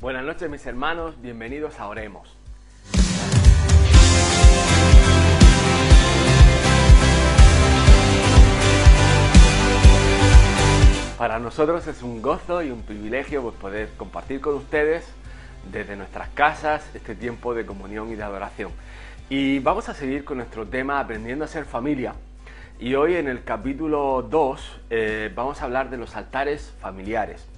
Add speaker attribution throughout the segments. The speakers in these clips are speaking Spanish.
Speaker 1: Buenas noches mis hermanos, bienvenidos a Oremos. Para nosotros es un gozo y un privilegio poder compartir con ustedes desde nuestras casas este tiempo de comunión y de adoración. Y vamos a seguir con nuestro tema Aprendiendo a ser familia. Y hoy en el capítulo 2 eh, vamos a hablar de los altares familiares,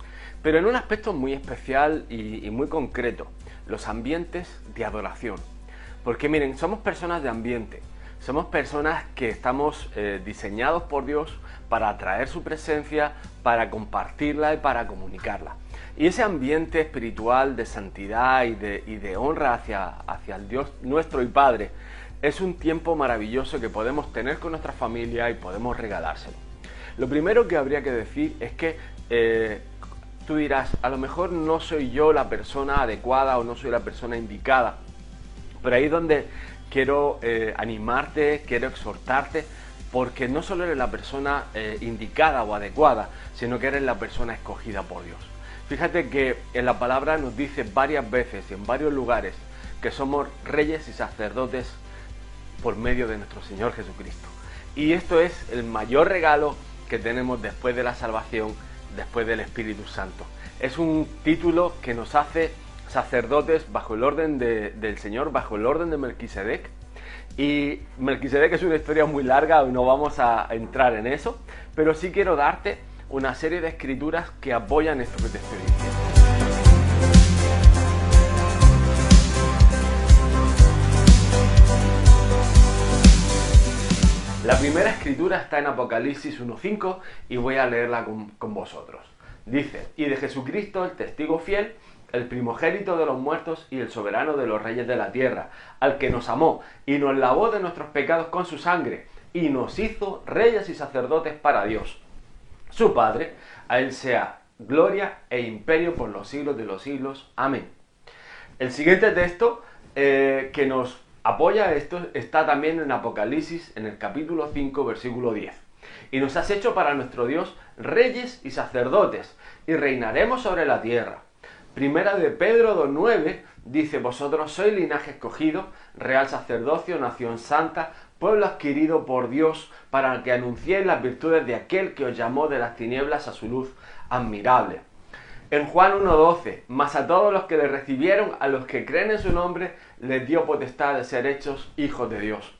Speaker 1: pero en un aspecto muy especial y, muy concreto, los ambientes de adoración. Porque miren, somos personas de ambiente, somos personas que estamos eh, diseñados por Dios para atraer su presencia, para compartirla y para comunicarla. Y ese ambiente espiritual de santidad y de, honra hacia, hacia el Dios nuestro y Padre es un tiempo maravilloso que podemos tener con nuestra familia y podemos regalárselo. Lo primero que habría que decir es que eh, tú dirás, a lo mejor no soy yo la persona adecuada o no soy la persona indicada, pero ahí es donde quiero eh, animarte, quiero exhortarte, porque no solo eres la persona eh, indicada o adecuada, sino que eres la persona escogida por Dios. Fíjate que en la palabra nos dice varias veces en varios lugares que somos reyes y sacerdotes por medio de nuestro Señor Jesucristo. Y esto es el mayor regalo que tenemos después de la salvación, después del Espíritu Santo. Es un título que nos hace sacerdotes bajo el orden del Señor, bajo el orden de Melquisedec. Y Melquisedec es una historia muy larga, no vamos a entrar en eso, pero sí quiero darte una serie de escrituras que apoyan esto que te estoy diciendo. La primera escritura está en Apocalipsis 1.5 y voy a leerla con, con, vosotros. Dice, y de Jesucristo, el testigo fiel, el primogénito de los muertos y el soberano de los reyes de la tierra, al que nos amó y nos lavó de nuestros pecados con su sangre y nos hizo reyes y sacerdotes para Dios su Padre, a Él sea gloria e imperio por los siglos de los siglos. Amén. El siguiente texto eh, que nos apoya esto está también en Apocalipsis, en el capítulo 5, versículo 10. Y nos has hecho para nuestro Dios reyes y sacerdotes, y reinaremos sobre la tierra. Primera de Pedro 2.9 dice, vosotros sois linaje escogido, real sacerdocio, nación santa, pueblo adquirido por Dios para que anunciéis las virtudes de aquel que os llamó de las tinieblas a su luz admirable. En Juan 1.12, mas a todos los que le recibieron, a los que creen en su nombre, les dio potestad de ser hechos hijos de Dios.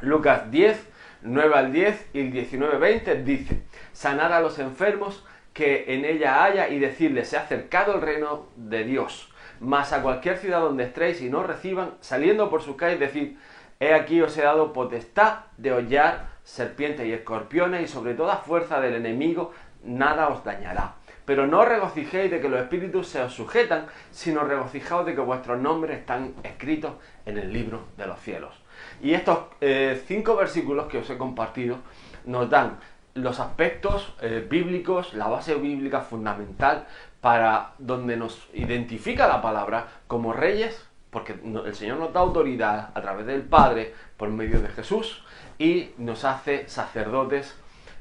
Speaker 1: Lucas 10, 9 al 10 y el 19, 20 dice, sanad a los enfermos que en ella haya y decirles, se ha acercado el reino de Dios. Mas a cualquier ciudad donde estéis y no reciban, saliendo por sus calles, decir, He aquí os he dado potestad de hollar serpientes y escorpiones y sobre toda fuerza del enemigo nada os dañará. Pero no regocijéis de que los espíritus se os sujetan, sino regocijaos de que vuestros nombres están escritos en el libro de los cielos. Y estos eh, cinco versículos que os he compartido nos dan los aspectos eh, bíblicos, la base bíblica fundamental para donde nos identifica la palabra como reyes porque el Señor nos da autoridad a través del Padre por medio de Jesús y nos hace sacerdotes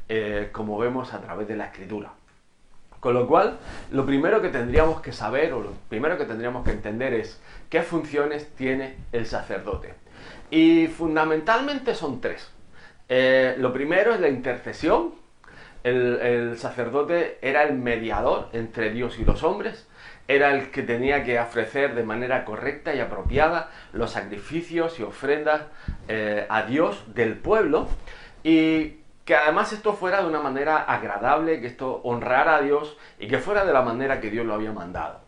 Speaker 1: eh, como vemos a través de la Escritura. Con lo cual, lo primero que tendríamos que saber o lo primero que tendríamos que entender es qué funciones tiene el sacerdote. Y fundamentalmente son tres. Eh, lo primero es la intercesión. el sacerdote era el mediador entre Dios y los hombres era el que tenía que ofrecer de manera correcta y apropiada los sacrificios y ofrendas eh, a Dios del pueblo y que además esto fuera de una manera agradable, que esto honrara a Dios y que fuera de la manera que Dios lo había mandado.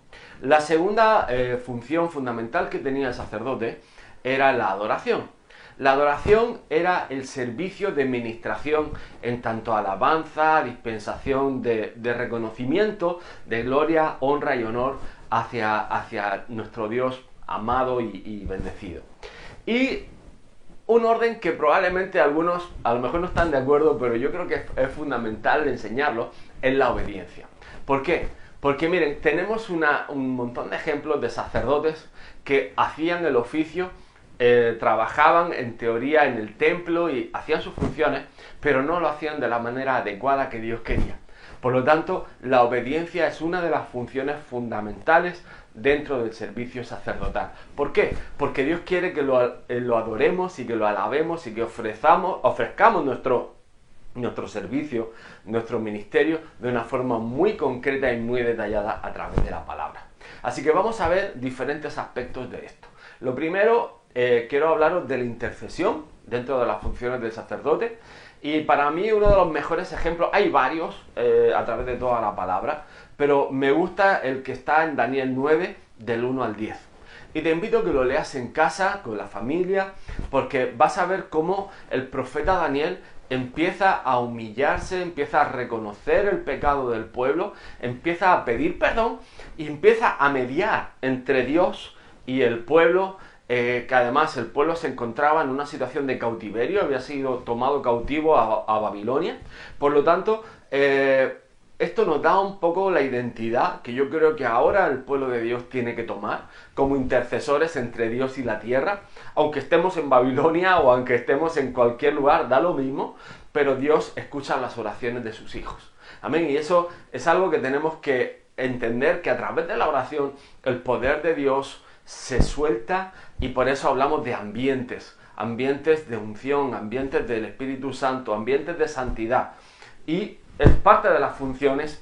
Speaker 1: La segunda eh, función fundamental que tenía el sacerdote era la adoración. La adoración era el servicio de ministración en tanto alabanza, dispensación de, reconocimiento, de gloria, honra y honor hacia, hacia nuestro Dios amado y, bendecido. Y un orden que probablemente algunos a lo mejor no están de acuerdo, pero yo creo que es, fundamental enseñarlo, es la obediencia. ¿Por qué? Porque miren, tenemos un montón de ejemplos de sacerdotes que hacían el oficio eh, trabajaban en teoría en el templo y hacían sus funciones, pero no lo hacían de la manera adecuada que Dios quería. Por lo tanto, la obediencia es una de las funciones fundamentales dentro del servicio sacerdotal. ¿Por qué? Porque Dios quiere que lo, eh, adoremos y que lo alabemos y que ofrezcamos, ofrezcamos nuestro, nuestro servicio, nuestro ministerio de una forma muy concreta y muy detallada a través de la palabra. Así que vamos a ver diferentes aspectos de esto. Lo primero, eh, quiero hablaros de la intercesión dentro de las funciones del sacerdote. Y para mí uno de los mejores ejemplos, hay varios eh, a través de toda la palabra, pero me gusta el que está en Daniel 9 del 1 al 10. Y te invito a que lo leas en casa, con la familia, porque vas a ver cómo el profeta Daniel empieza a humillarse, empieza a reconocer el pecado del pueblo, empieza a pedir perdón y empieza a mediar entre Dios y el pueblo, eh, que además el pueblo se encontraba en una situación de cautiverio, había sido tomado cautivo a, Babilonia. Por lo tanto, eh, esto nos da un poco la identidad que yo creo que ahora el pueblo de Dios tiene que tomar como intercesores entre Dios y la tierra, aunque estemos en Babilonia o aunque estemos en cualquier lugar, da lo mismo, pero Dios escucha las oraciones de sus hijos. Amén. Y eso es algo que tenemos que entender que a través de la oración el poder de Dios se suelta y por eso hablamos de ambientes, ambientes de unción, ambientes del Espíritu Santo, ambientes de santidad. Y es parte de las funciones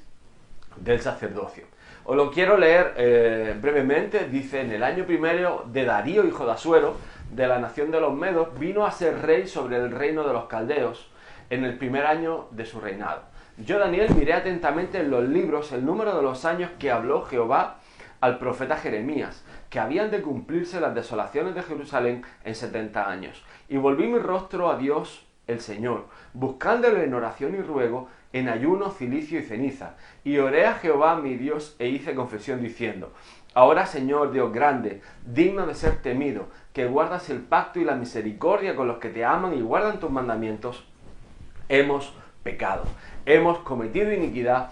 Speaker 1: del sacerdocio. Os lo quiero leer eh, brevemente. Dice, en el año primero de Darío, hijo de Asuero, de la nación de los Medos, vino a ser rey sobre el reino de los caldeos en el primer año de su reinado. Yo, Daniel, miré atentamente en los libros el número de los años que habló Jehová al profeta Jeremías, que habían de cumplirse las desolaciones de Jerusalén en setenta años. Y volví mi rostro a Dios el Señor, buscándole en oración y ruego, en ayuno, cilicio y ceniza. Y oré a Jehová mi Dios e hice confesión diciendo, Ahora Señor Dios grande, digno de ser temido, que guardas el pacto y la misericordia con los que te aman y guardan tus mandamientos, hemos pecado, hemos cometido iniquidad,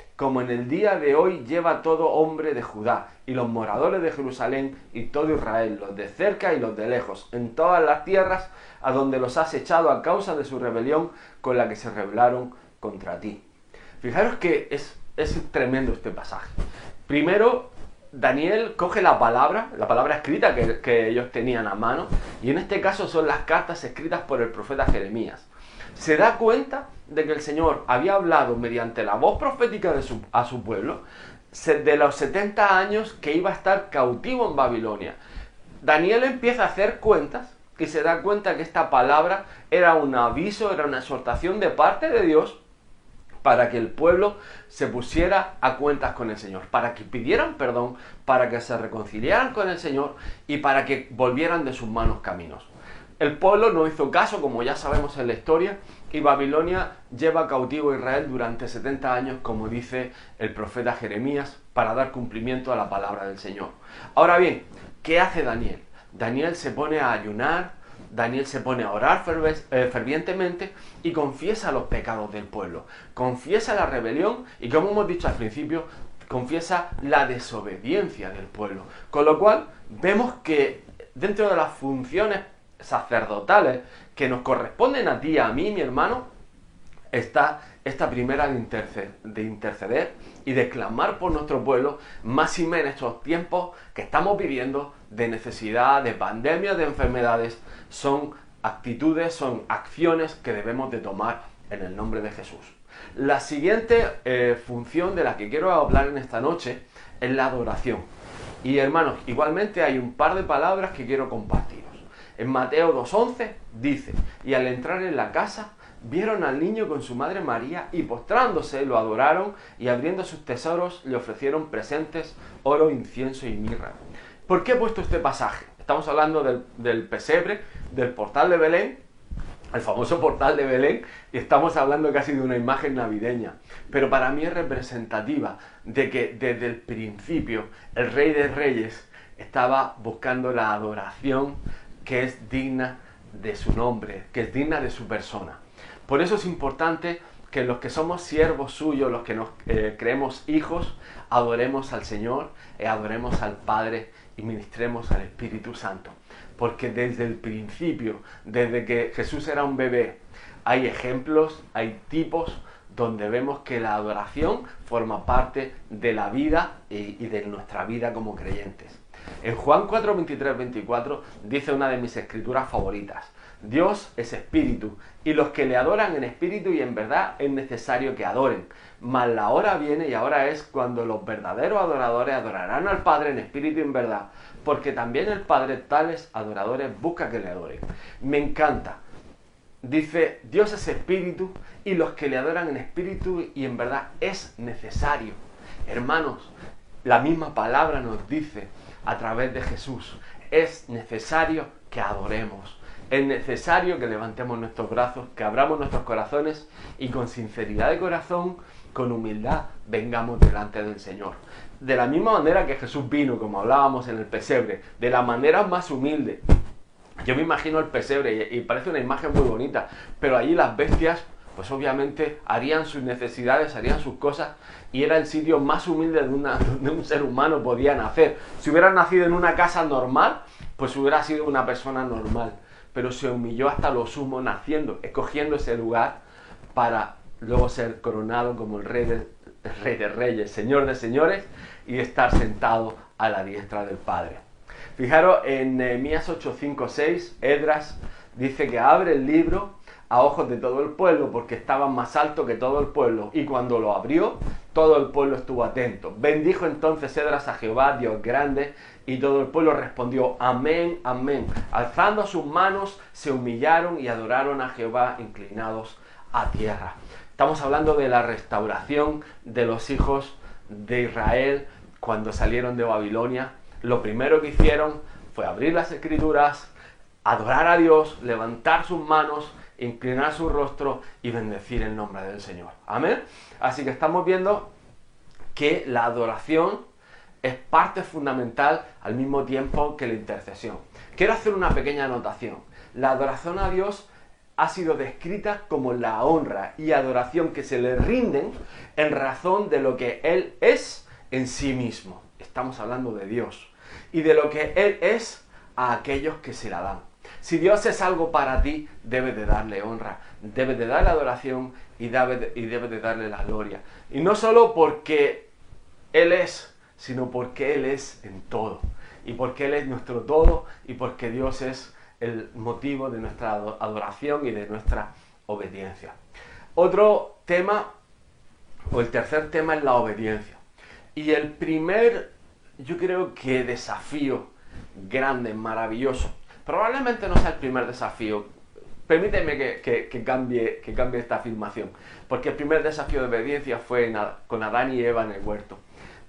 Speaker 1: como en el día de hoy lleva todo hombre de Judá y los moradores de Jerusalén y todo Israel, los de cerca y los de lejos, en todas las tierras a donde los has echado a causa de su rebelión con la que se rebelaron contra ti. Fijaros que es, es tremendo este pasaje. Primero, Daniel coge la palabra, la palabra escrita que, ellos tenían a mano, y en este caso son las cartas escritas por el profeta Jeremías. Se da cuenta de que el Señor había hablado mediante la voz profética de a su pueblo de los 70 años que iba a estar cautivo en Babilonia. Daniel empieza a hacer cuentas y se da cuenta que esta palabra era un aviso, era una exhortación de parte de Dios para que el pueblo se pusiera a cuentas con el Señor, para que pidieran perdón, para que se reconciliaran con el Señor y para que volvieran de sus malos caminos. El pueblo no hizo caso, como ya sabemos en la historia, y Babilonia lleva cautivo a Israel durante 70 años, como dice el profeta Jeremías, para dar cumplimiento a la palabra del Señor. Ahora bien, ¿qué hace Daniel? Daniel se pone a ayunar, Daniel se pone a orar eh, fervientemente y confiesa los pecados del pueblo, confiesa la rebelión y como hemos dicho al principio, confiesa la desobediencia del pueblo. Con lo cual vemos que dentro de las funciones sacerdotales que nos corresponden a ti, a mí, mi hermano, está esta primera de interceder, y de clamar por nuestro pueblo, más y menos en estos tiempos que estamos viviendo de necesidad, de pandemia, de enfermedades, son actitudes, son acciones que debemos de tomar en el nombre de Jesús. La siguiente eh, función de la que quiero hablar en esta noche es la adoración. Y hermanos, igualmente hay un par de palabras que quiero compartiros. En Mateo 2.11 dice, y al entrar en la casa, vieron al niño con su madre María y postrándose lo adoraron y abriendo sus tesoros le ofrecieron presentes, oro, incienso y mirra. ¿Por qué he puesto este pasaje? Estamos hablando del, pesebre, del portal de Belén, el famoso portal de Belén, y estamos hablando casi de una imagen navideña. Pero para mí es representativa de que desde el principio el Rey de Reyes estaba buscando la adoración que es digna de su nombre, que es digna de su persona. Por eso es importante que los que somos siervos suyos, los que nos eh, creemos hijos, adoremos al Señor, adoremos al Padre y ministremos al Espíritu Santo. Porque desde el principio, desde que Jesús era un bebé, hay ejemplos, hay tipos donde vemos que la adoración forma parte de la vida y, de nuestra vida como creyentes. En Juan 4, 23, 24 dice una de mis escrituras favoritas. Dios es espíritu, y los que le adoran en espíritu y en verdad es necesario que adoren. Mas la hora viene y ahora es cuando los verdaderos adoradores adorarán al Padre en espíritu y en verdad, porque también el Padre tales adoradores busca que le adoren. Me encanta. Dice, Dios es espíritu y los que le adoran en espíritu y en verdad es necesario. Hermanos, la misma palabra nos dice a través de Jesús, es necesario que adoremos. Es necesario que levantemos nuestros brazos, que abramos nuestros corazones y con sinceridad de corazón, con humildad, vengamos delante del Señor. De la misma manera que Jesús vino, como hablábamos en el pesebre, de la manera más humilde. Yo me imagino el pesebre y, parece una imagen muy bonita, pero allí las bestias pues obviamente harían sus necesidades, harían sus cosas y era el sitio más humilde de, un ser humano podía nacer. Si hubiera nacido en una casa normal, pues hubiera sido una persona normal pero se humilló hasta lo sumo naciendo, escogiendo ese lugar para luego ser coronado como el rey de, rey de reyes, señor de señores y estar sentado a la diestra del Padre. Fijaros en Nehemías 8, 5, 6, Edras dice que abre el libro a ojos de todo el pueblo porque estaba más alto que todo el pueblo y cuando lo abrió todo el pueblo estuvo atento. Bendijo entonces Edras a Jehová, Dios grande, y todo el pueblo respondió, amén, amén. Alzando sus manos, se humillaron y adoraron a Jehová inclinados a tierra. Estamos hablando de la restauración de los hijos de Israel cuando salieron de Babilonia. Lo primero que hicieron fue abrir las escrituras, adorar a Dios, levantar sus manos, inclinar su rostro y bendecir el nombre del Señor. Amén. Así que estamos viendo que la adoración es parte fundamental al mismo tiempo que la intercesión. Quiero hacer una pequeña anotación. La adoración a Dios ha sido descrita como la honra y adoración que se le rinden en razón de lo que Él es en sí mismo. Estamos hablando de Dios. Y de lo que Él es a aquellos que se la dan. Si Dios es algo para ti, debe de darle honra, debe de darle adoración y debe de, de darle la gloria. Y no solo porque Él es, sino porque Él es en todo. Y porque Él es nuestro todo y porque Dios es el motivo de nuestra adoración y de nuestra obediencia. Otro tema, o el tercer tema es la obediencia. Y el primer, yo creo que desafío grande, maravilloso, probablemente no sea el primer desafío, permíteme que, cambie, que cambie esta afirmación, porque el primer desafío de obediencia fue con Adán y Eva en el huerto.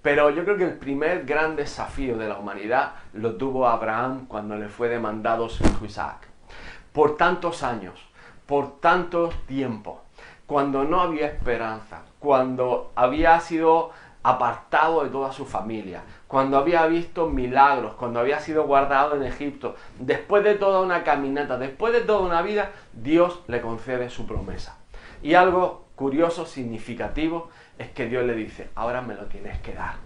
Speaker 1: Pero yo creo que el primer gran desafío de la humanidad lo tuvo Abraham cuando le fue demandado su hijo Isaac. Por tantos años, por tanto tiempo, cuando no había esperanza, cuando había sido apartado de toda su familia, cuando había visto milagros, cuando había sido guardado en Egipto, después de toda una caminata, después de toda una vida, Dios le concede su promesa. Y algo curioso, significativo, es que Dios le dice, ahora me lo tienes que dar.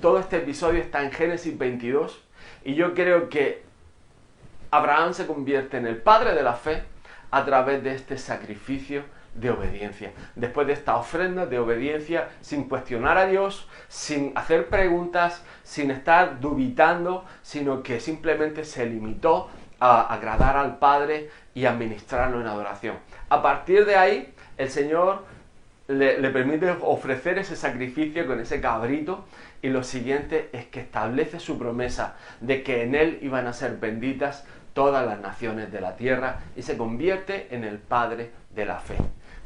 Speaker 1: todo este episodio está en Génesis 22 y yo creo que Abraham se convierte en el padre de la fe a través de este sacrificio de obediencia. Después de esta ofrenda de obediencia, sin cuestionar a Dios, sin hacer preguntas, sin estar dubitando, sino que simplemente se limitó a agradar al Padre y a ministrarlo en adoración. A partir de ahí, el Señor le, permite ofrecer ese sacrificio con ese cabrito y lo siguiente es que establece su promesa de que en él iban a ser benditas todas las naciones de la tierra y se convierte en el Padre de la fe.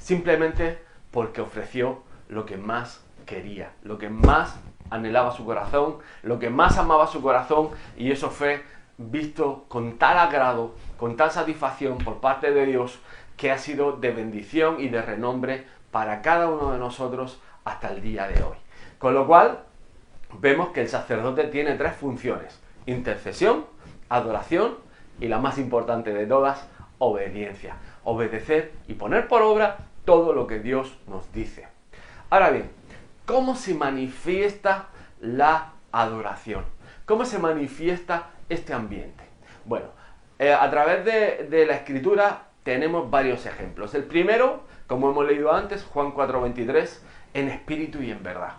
Speaker 1: Simplemente porque ofreció lo que más quería, lo que más anhelaba su corazón, lo que más amaba su corazón y eso fue visto con tal agrado, con tal satisfacción por parte de Dios que ha sido de bendición y de renombre para cada uno de nosotros hasta el día de hoy. Con lo cual, vemos que el sacerdote tiene tres funciones, intercesión, adoración y la más importante de todas, obediencia. Obedecer y poner por obra todo lo que Dios nos dice. Ahora bien, ¿cómo se manifiesta la adoración? ¿Cómo se manifiesta este ambiente? Bueno, eh, a través de, de la escritura tenemos varios ejemplos. El primero, como hemos leído antes, Juan 4:23, en espíritu y en verdad.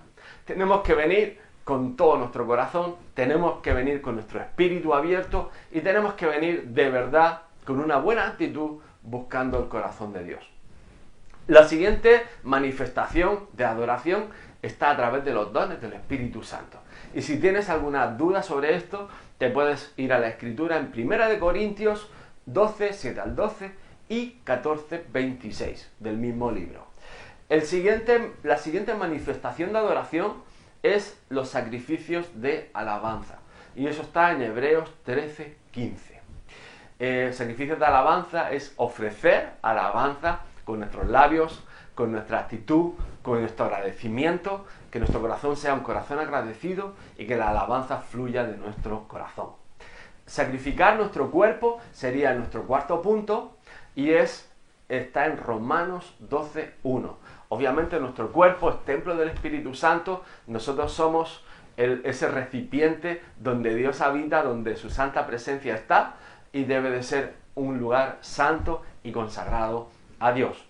Speaker 1: Tenemos que venir con todo nuestro corazón, tenemos que venir con nuestro espíritu abierto y tenemos que venir de verdad con una buena actitud buscando el corazón de Dios. La siguiente manifestación de adoración está a través de los dones del Espíritu Santo. Y si tienes alguna duda sobre esto, te puedes ir a la escritura en 1 Corintios 12, 7 al 12 y 14, 26 del mismo libro. El siguiente, la siguiente manifestación de adoración es los sacrificios de alabanza. Y eso está en Hebreos 13, 15. Eh, sacrificios de alabanza es ofrecer alabanza con nuestros labios, con nuestra actitud, con nuestro agradecimiento, que nuestro corazón sea un corazón agradecido y que la alabanza fluya de nuestro corazón. Sacrificar nuestro cuerpo sería nuestro cuarto punto y es está en Romanos 12.1. Obviamente nuestro cuerpo es templo del Espíritu Santo, nosotros somos ese recipiente donde Dios habita, donde su santa presencia está y debe de ser un lugar santo y consagrado a Dios.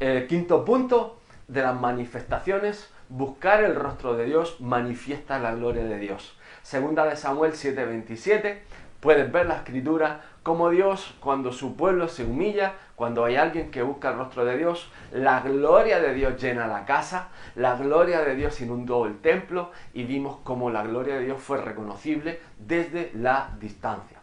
Speaker 1: El quinto punto de las manifestaciones, buscar el rostro de Dios manifiesta la gloria de Dios. Segunda de Samuel 7:27, puedes ver la escritura como Dios, cuando su pueblo se humilla, cuando hay alguien que busca el rostro de Dios, la gloria de Dios llena la casa, la gloria de Dios inundó el templo y vimos como la gloria de Dios fue reconocible desde la distancia.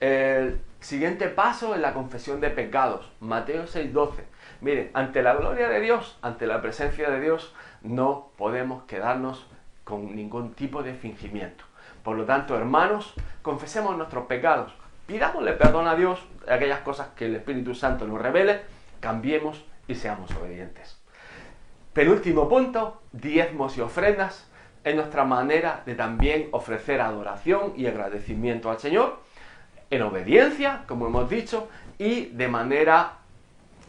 Speaker 1: El siguiente paso es la confesión de pecados, Mateo 6:12. Miren, ante la gloria de Dios, ante la presencia de Dios, no podemos quedarnos con ningún tipo de fingimiento. Por lo tanto, hermanos, confesemos nuestros pecados pidámosle perdón a Dios de aquellas cosas que el Espíritu Santo nos revele, cambiemos y seamos obedientes. Penúltimo punto, diezmos y ofrendas es nuestra manera de también ofrecer adoración y agradecimiento al Señor en obediencia, como hemos dicho, y de manera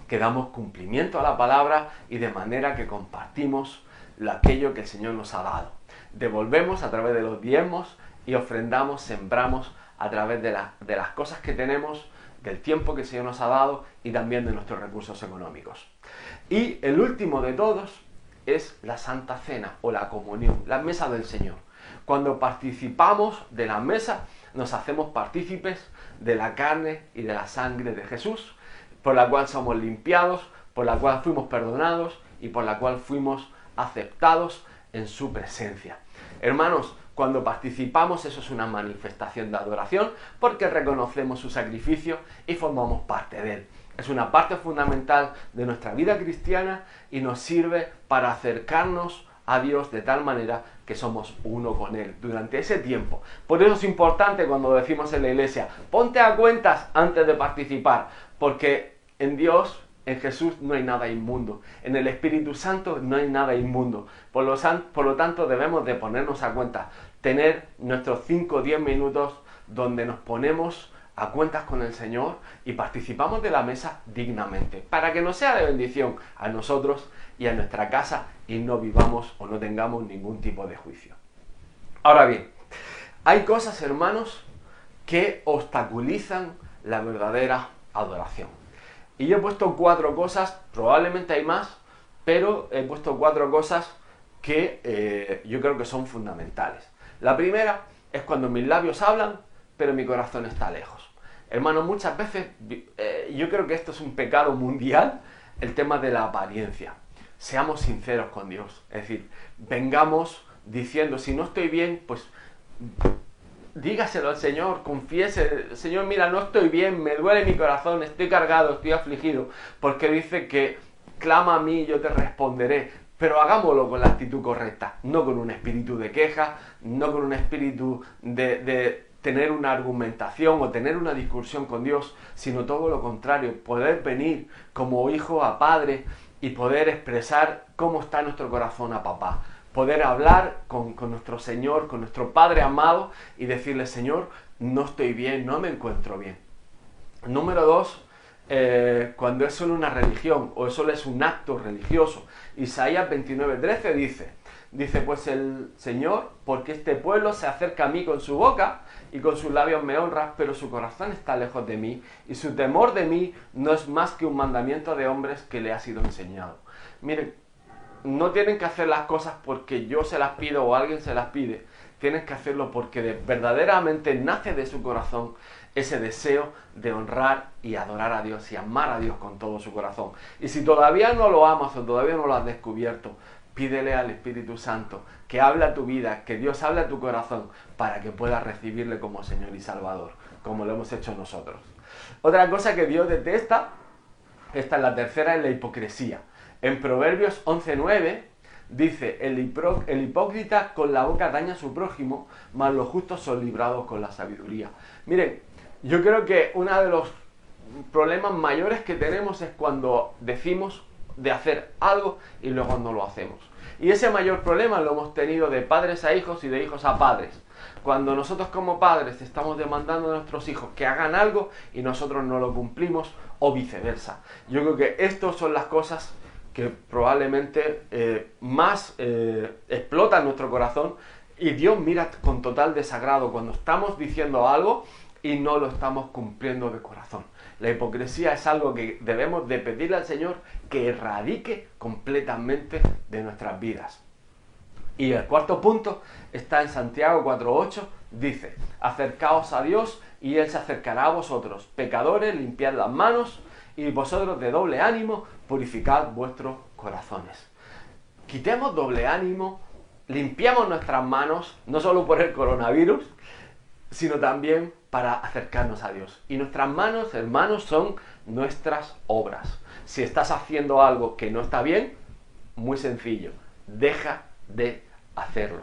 Speaker 1: que damos cumplimiento a la palabra y de manera que compartimos aquello que el Señor nos ha dado. Devolvemos a través de los diezmos y ofrendamos, sembramos a través de, de las cosas que tenemos, del tiempo que el Señor nos ha dado y también de nuestros recursos económicos. Y el último de todos es la Santa Cena o la comunión, la mesa del Señor. Cuando participamos de la mesa, nos hacemos partícipes de la carne y de la sangre de Jesús, por la cual somos limpiados, por la cual fuimos perdonados y por la cual fuimos aceptados en su presencia. Hermanos, cuando participamos eso es una manifestación de adoración porque reconocemos su sacrificio y formamos parte de él. Es una parte fundamental de nuestra vida cristiana y nos sirve para acercarnos a Dios de tal manera que somos uno con Él durante ese tiempo. Por eso es importante cuando decimos en la iglesia, ponte a cuentas antes de participar, porque en Dios en Jesús no hay nada inmundo. En el Espíritu Santo no hay nada inmundo. Por lo, por lo tanto, debemos de ponernos a cuenta. Tener nuestros 5 o 10 minutos donde nos ponemos a cuentas con el Señor y participamos de la mesa dignamente. Para que nos sea de bendición a nosotros y a nuestra casa y no vivamos o no tengamos ningún tipo de juicio. Ahora bien, hay cosas, hermanos, que obstaculizan la verdadera adoración. Y yo he puesto cuatro cosas, probablemente hay más, pero he puesto cuatro cosas que eh, yo creo que son fundamentales. La primera es cuando mis labios hablan, pero mi corazón está lejos. Hermano, muchas veces eh, yo creo que esto es un pecado mundial, el tema de la apariencia. Seamos sinceros con Dios. Es decir, vengamos diciendo, si no estoy bien, pues dígaselo al Señor, confiese, Señor, mira, no estoy bien, me duele mi corazón, estoy cargado, estoy afligido, porque dice que clama a mí y yo te responderé. Pero hagámoslo con la actitud correcta, no con un espíritu de queja, no con un espíritu de, de tener una argumentación o tener una discusión con Dios, sino todo lo contrario, poder venir como hijo a padre y poder expresar cómo está nuestro corazón a papá poder hablar con, con nuestro Señor, con nuestro Padre amado y decirle, Señor, no estoy bien, no me encuentro bien. Número dos, eh, cuando es solo una religión o solo es un acto religioso. Isaías 29:13 dice, dice pues el Señor, porque este pueblo se acerca a mí con su boca y con sus labios me honra, pero su corazón está lejos de mí y su temor de mí no es más que un mandamiento de hombres que le ha sido enseñado. Miren, no tienen que hacer las cosas porque yo se las pido o alguien se las pide. Tienen que hacerlo porque verdaderamente nace de su corazón ese deseo de honrar y adorar a Dios y amar a Dios con todo su corazón. Y si todavía no lo amas o todavía no lo has descubierto, pídele al Espíritu Santo que hable a tu vida, que Dios hable a tu corazón para que puedas recibirle como Señor y Salvador, como lo hemos hecho nosotros. Otra cosa que Dios detesta, esta es la tercera, es la hipocresía. En Proverbios 11.9 dice, el, el hipócrita con la boca daña a su prójimo, mas los justos son librados con la sabiduría. Miren, yo creo que uno de los problemas mayores que tenemos es cuando decimos de hacer algo y luego no lo hacemos. Y ese mayor problema lo hemos tenido de padres a hijos y de hijos a padres. Cuando nosotros como padres estamos demandando a nuestros hijos que hagan algo y nosotros no lo cumplimos o viceversa. Yo creo que estas son las cosas que probablemente eh, más eh, explotan nuestro corazón y Dios mira con total desagrado cuando estamos diciendo algo y no lo estamos cumpliendo de corazón. La hipocresía es algo que debemos de pedirle al Señor que erradique completamente de nuestras vidas. Y el cuarto punto está en Santiago 4.8, dice, acercaos a Dios y Él se acercará a vosotros, pecadores, limpiad las manos y vosotros de doble ánimo, purificad vuestros corazones. Quitemos doble ánimo, limpiamos nuestras manos, no solo por el coronavirus, sino también para acercarnos a Dios. Y nuestras manos, hermanos, son nuestras obras. Si estás haciendo algo que no está bien, muy sencillo, deja de hacerlo.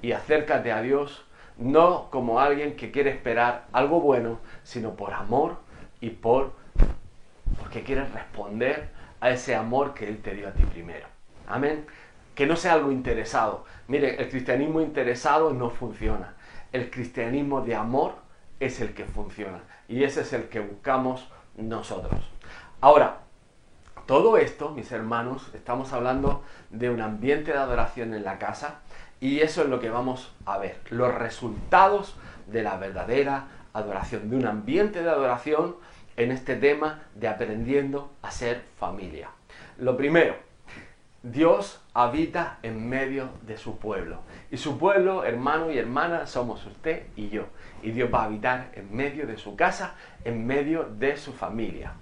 Speaker 1: Y acércate a Dios no como alguien que quiere esperar algo bueno, sino por amor y por porque quieres responder a ese amor que Él te dio a ti primero. Amén. Que no sea algo interesado. Mire, el cristianismo interesado no funciona el cristianismo de amor es el que funciona y ese es el que buscamos nosotros. Ahora, todo esto, mis hermanos, estamos hablando de un ambiente de adoración en la casa y eso es lo que vamos a ver, los resultados de la verdadera adoración, de un ambiente de adoración en este tema de aprendiendo a ser familia. Lo primero, Dios habita en medio de su pueblo. Y su pueblo, hermano y hermana, somos usted y yo. Y Dios va a habitar en medio de su casa, en medio de su familia.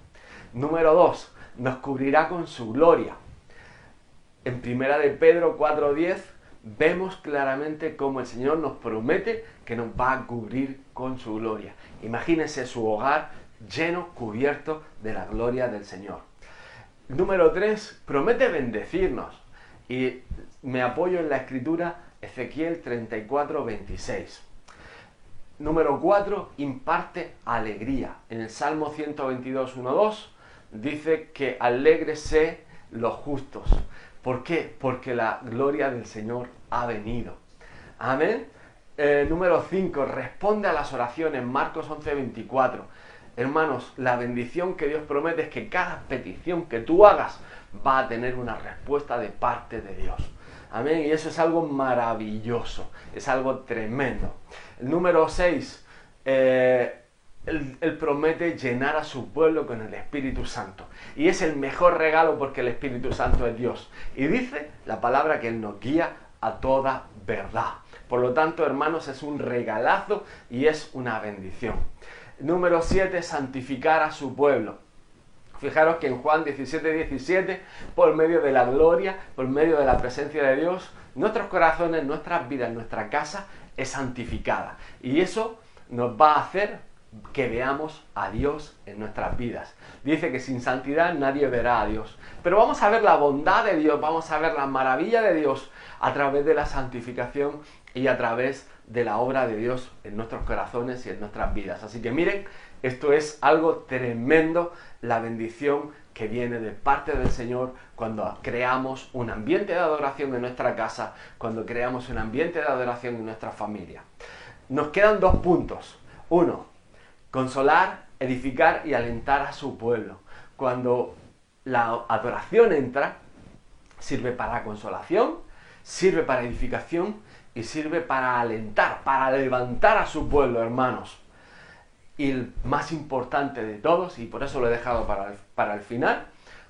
Speaker 1: Número dos, nos cubrirá con su gloria. En primera de Pedro 4.10 vemos claramente cómo el Señor nos promete que nos va a cubrir con su gloria. Imagínese su hogar lleno, cubierto de la gloria del Señor. Número 3, promete bendecirnos. Y me apoyo en la escritura Ezequiel 34, 26. Número 4, imparte alegría. En el Salmo 122, 1, 2 dice que alegrese los justos. ¿Por qué? Porque la gloria del Señor ha venido. Amén. Eh, número 5, responde a las oraciones. Marcos 11, 24 Hermanos, la bendición que Dios promete es que cada petición que tú hagas va a tener una respuesta de parte de Dios. Amén. Y eso es algo maravilloso, es algo tremendo. Número 6, eh, él, promete llenar a su pueblo con el Espíritu Santo. Y es el mejor regalo porque el Espíritu Santo es Dios. Y dice la palabra que Él nos guía a toda verdad. Por lo tanto, hermanos, es un regalazo y es una bendición. Número 7, santificar a su pueblo. Fijaros que en Juan 17, 17, por medio de la gloria, por medio de la presencia de Dios, nuestros corazones, nuestras vidas, nuestra casa es santificada. Y eso nos va a hacer que veamos a Dios en nuestras vidas. Dice que sin santidad nadie verá a Dios. Pero vamos a ver la bondad de Dios, vamos a ver la maravilla de Dios a través de la santificación y a través de la obra de Dios en nuestros corazones y en nuestras vidas. Así que miren, esto es algo tremendo, la bendición que viene de parte del Señor cuando creamos un ambiente de adoración en nuestra casa, cuando creamos un ambiente de adoración en nuestra familia. Nos quedan dos puntos. Uno, consolar, edificar y alentar a su pueblo. Cuando la adoración entra, sirve para consolación, sirve para edificación y sirve para alentar, para levantar a su pueblo, hermanos. Y el más importante de todos, y por eso lo he dejado para el, para el final,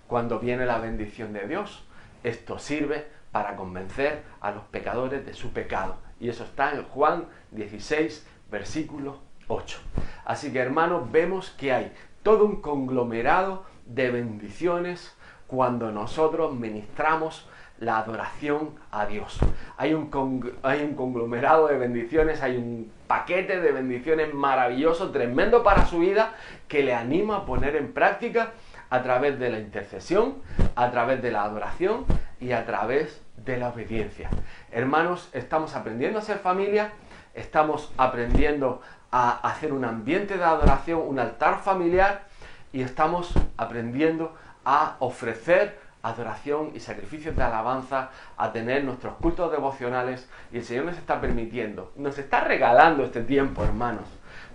Speaker 1: cuando viene la bendición de Dios, esto sirve para convencer a los pecadores de su pecado. Y eso está en Juan 16, versículo 8. Así que hermanos, vemos que hay todo un conglomerado de bendiciones cuando nosotros ministramos la adoración a Dios. Hay un, hay un conglomerado de bendiciones, hay un paquete de bendiciones maravilloso, tremendo para su vida, que le anima a poner en práctica a través de la intercesión, a través de la adoración y a través de la obediencia. Hermanos, estamos aprendiendo a ser familia, estamos aprendiendo a hacer un ambiente de adoración, un altar familiar y estamos aprendiendo a ofrecer adoración y sacrificios de alabanza, a tener nuestros cultos devocionales y el Señor nos está permitiendo, nos está regalando este tiempo, hermanos,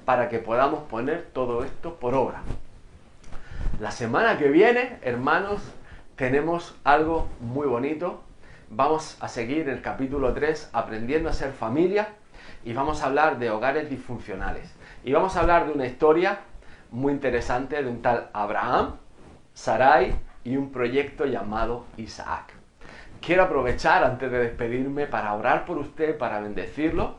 Speaker 1: para que podamos poner todo esto por obra. La semana que viene, hermanos, tenemos algo muy bonito. Vamos a seguir el capítulo 3, aprendiendo a ser familia, y vamos a hablar de hogares disfuncionales. Y vamos a hablar de una historia muy interesante de un tal Abraham, Sarai y un proyecto llamado Isaac. Quiero aprovechar antes de despedirme para orar por usted, para bendecirlo,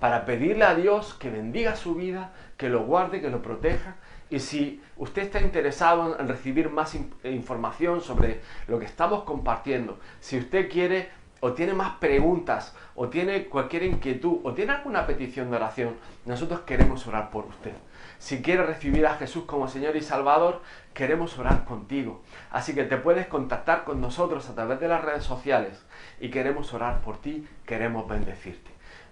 Speaker 1: para pedirle a Dios que bendiga su vida, que lo guarde, que lo proteja. Y si usted está interesado en recibir más información sobre lo que estamos compartiendo, si usted quiere o tiene más preguntas, o tiene cualquier inquietud, o tiene alguna petición de oración, nosotros queremos orar por usted. Si quieres recibir a Jesús como Señor y Salvador, queremos orar contigo. Así que te puedes contactar con nosotros a través de las redes sociales y queremos orar por ti, queremos bendecirte.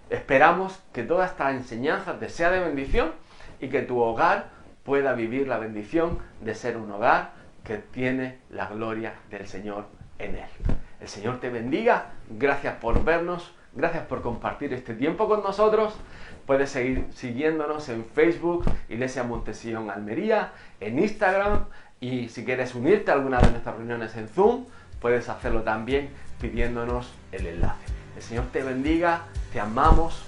Speaker 1: Esperamos que toda esta enseñanza te sea de bendición y que tu hogar pueda vivir la bendición de ser un hogar que tiene la gloria del Señor en él. El Señor te bendiga. Gracias por vernos. Gracias por compartir este tiempo con nosotros. Puedes seguir siguiéndonos en Facebook, Iglesia Montesión Almería, en Instagram y si quieres unirte a alguna de nuestras reuniones en Zoom, puedes hacerlo también pidiéndonos el enlace. El Señor te bendiga, te amamos,